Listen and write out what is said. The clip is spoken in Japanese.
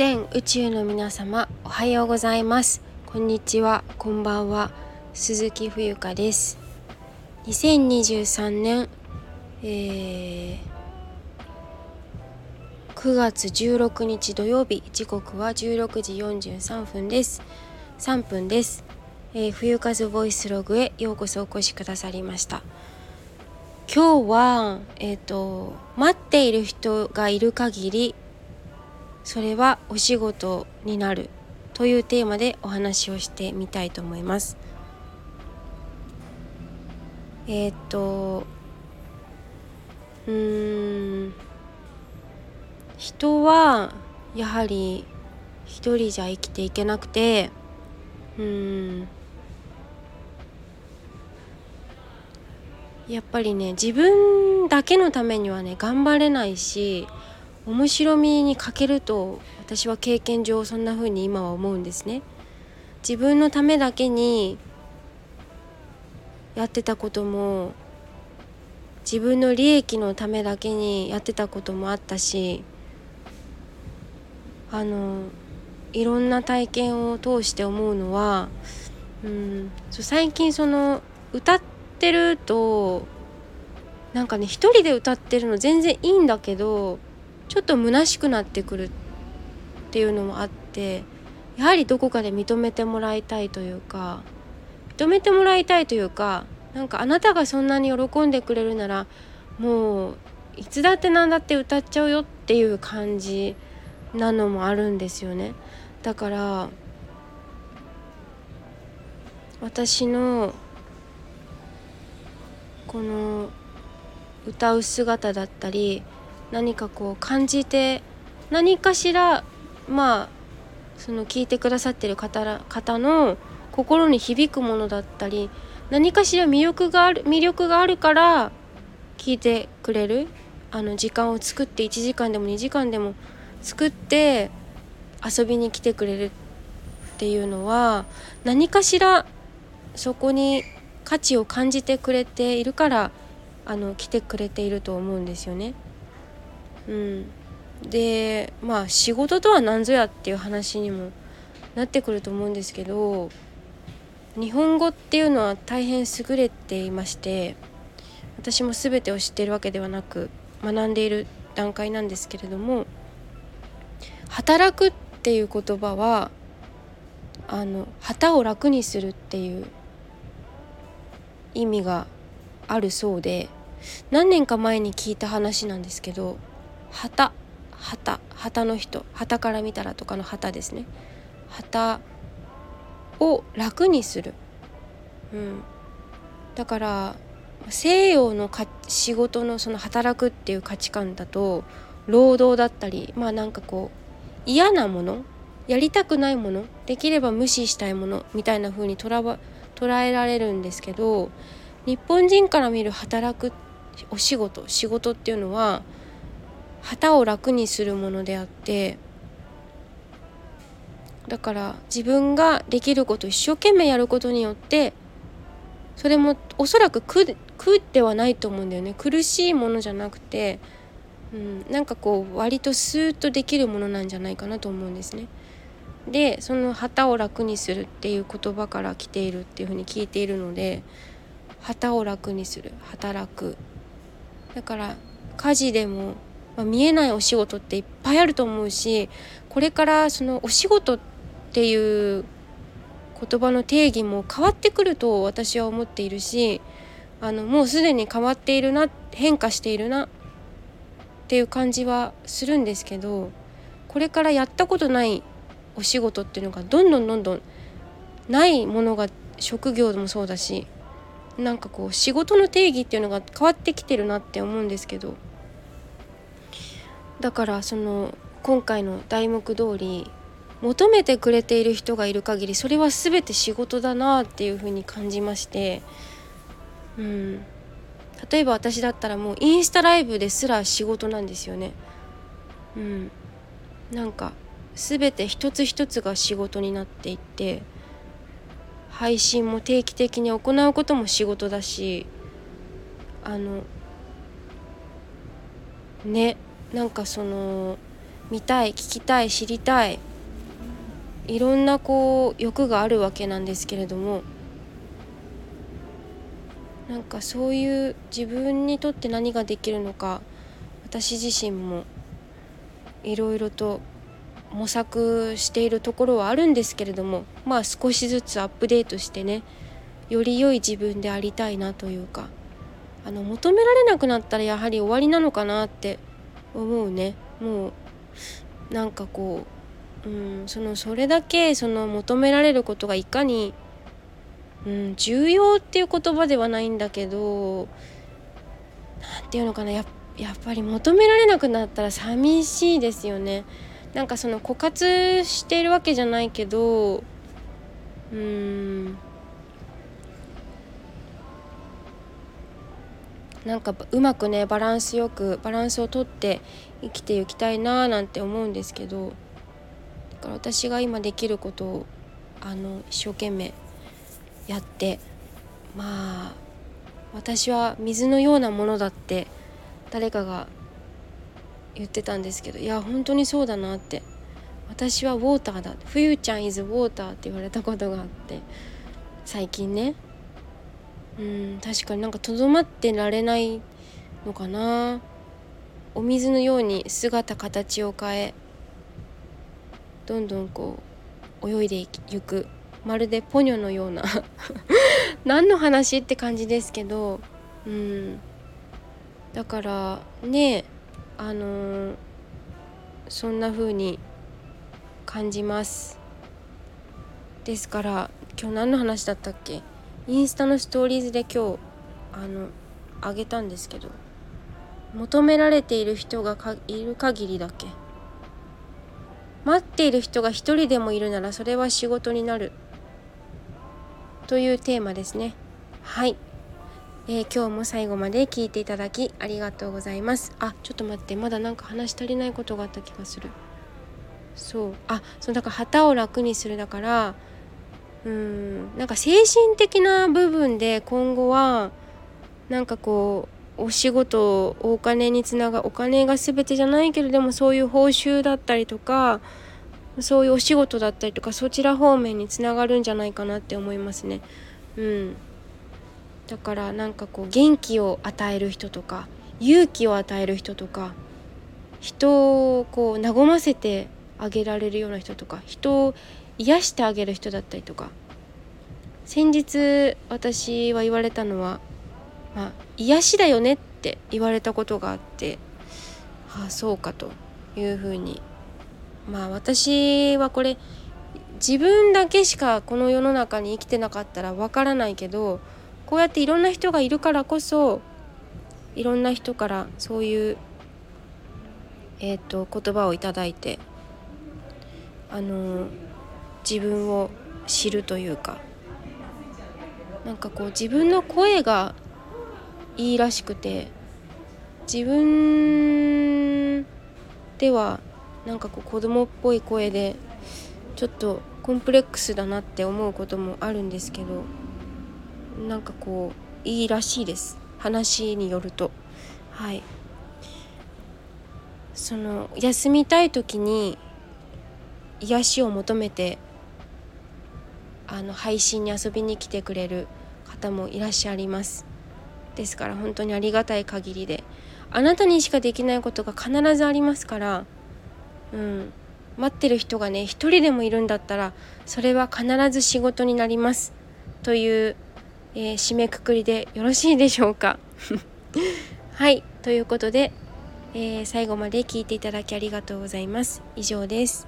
全宇宙の皆様おはようございます。こんにちは。こんばんは。鈴木冬香です。2023年、えー、9月16日土曜日時刻は16時43分です。3分です、えー、冬風ボイスログへようこそお越しくださりました。今日はえっ、ー、と待っている人がいる限りそれはお仕事になるというテーマでお話をしてみたいと思います。えー、っとうん人はやはり一人じゃ生きていけなくてうんやっぱりね自分だけのためにはね頑張れないし面白みに欠けると私は経験上そんな風に今は思うんですね。自分のためだけにやってたことも自分の利益のためだけにやってたこともあったしあのいろんな体験を通して思うのは、うん、そう最近その歌ってるとなんかね一人で歌ってるの全然いいんだけどちょっと虚しくなってくるっていうのもあってやはりどこかで認めてもらいたいというか認めてもらいたいというかなんかあなたがそんなに喜んでくれるならもういつだって何だって歌っちゃうよっていう感じなのもあるんですよね。だから私のこの歌う姿だったり何かこう感じて何かしらまあその聞いてくださってる方方の心に響くものだったり何かしら魅力がある魅力があるから聞いてくれるあの時間を作って1時間でも2時間でも作って遊びに来てくれるっていうのは何かしらそこに価値を感じてくれているからあの来てくれていると思うんですよね。うん、でまあ仕事とは何ぞやっていう話にもなってくると思うんですけど日本語っていうのは大変優れていまして私も全てを知っているわけではなく学んでいる段階なんですけれども働くっていう言葉はあの旗を楽にするっていう意味があるそうで何年か前に聞いた話なんですけど旗旗旗の人旗から見たらとかの旗ですね。旗を楽にする、うん、だから西洋のか仕事のその働くっていう価値観だと労働だったりまあなんかこう嫌なものやりたくないものできれば無視したいものみたいな風に捉えられるんですけど日本人から見る働くお仕事仕事っていうのは旗を楽にするものであってだから自分ができること一生懸命やることによってそれもおそらく苦苦ではないと思うんだよね苦しいものじゃなくて、うん、なんかこう割とスーッとできるものなんじゃないかなと思うんですね。でその旗を楽にするっていう言葉から来ているっていうふうに聞いているので旗を楽にする働くだから家事でもまあ、見えないお仕事っていっぱいあると思うしこれからそのお仕事っていう言葉の定義も変わってくると私は思っているしあのもうすでに変わっているな変化しているなっていう感じはするんですけどこれからやったことないお仕事っていうのがどんどんどんどんないものが職業もそうだしなんかこう仕事の定義っていうのが変わってきてるなって思うんですけどだからその今回の題目通り求めてくれている人がいる限りそれは全て仕事だなっていうふうに感じましてうん。例えば私だったらもうインスタライブですら仕事なんですよね。うん。なんか全て一つ一つが仕事になっていって配信も定期的に行うことも仕事だしあのね。なんかその見たい聞きたい知りたいいろんなこう欲があるわけなんですけれどもなんかそういう自分にとって何ができるのか私自身もいろいろと模索しているところはあるんですけれどもまあ少しずつアップデートしてねより良い自分でありたいなというかあの求められなくなったらやはり終わりなのかなって思うねもうなんかこう、うん、そのそれだけその求められることがいかに、うん、重要っていう言葉ではないんだけど何て言うのかなややっぱり求められなくなったら寂しいですよね。なんかその枯渇しているわけじゃないけどうんなんかうまくねバランスよくバランスをとって生きていきたいなーなんて思うんですけどだから私が今できることをあの一生懸命やってまあ私は水のようなものだって誰かが言ってたんですけどいや本当にそうだなって私はウォーターだ冬ちゃん is ウォーターって言われたことがあって最近ねうん確かになんかとどまってられないのかな。お水のように姿形を変えどんどんこう泳いでいく。まるでポニョのような。何の話って感じですけど。うん。だからねあのー、そんな風に感じます。ですから今日何の話だったっけ？インスタのストーリーズで今日あのあげたんですけど求められている人がいる限りだけ。待っている人が一人でもいるならそれは仕事になる。というテーマですね。はい、えー、今日も最後まで聞いていただきありがとうございます。あちょっと待って。まだなんか話足りないことがあった気がする。そう。あそうだから旗を楽にするだからうんなんか精神的な部分で今後はなんかこうお仕事お金につながお金が全てじゃないけどでもそういう報酬だったりとかそういうお仕事だったりとかそちら方面につながるんじゃないかなって思いますね。うん、だからなんかこう元気を与える人とか勇気を与える人とか人をこう和ませてあげられるような人とか人を癒してあげる人だったりとか。先日私は言われたのはまあ、癒しだよねって言われたことがあってああそうかというふうに。まあ私はこれ自分だけしかこの世の中に生きてなかったらわからないけどこうやっていろんな人がいるからこそいろんな人からそういう、えー、と言葉をいただいてあの自分を知るというかなんかこう自分の声がいいらしくて自分ではなんかこう子供っぽい声でちょっとコンプレックスだなって思うこともあるんですけどなんかこういいらしいです。話によると。はい。その休みたい時に癒しを求めてあの配信に遊びに来てくれる方もいらっしゃいます。ですから本当にありがたい限りであなたにしかできないことが必ずありますからうん待ってる人がね一人でもいるんだったらそれは必ず仕事になります。という、えー、締めくくりでよろしいでしょうか。はいということで、えー、最後まで聞いていただきありがとうございます。以上です。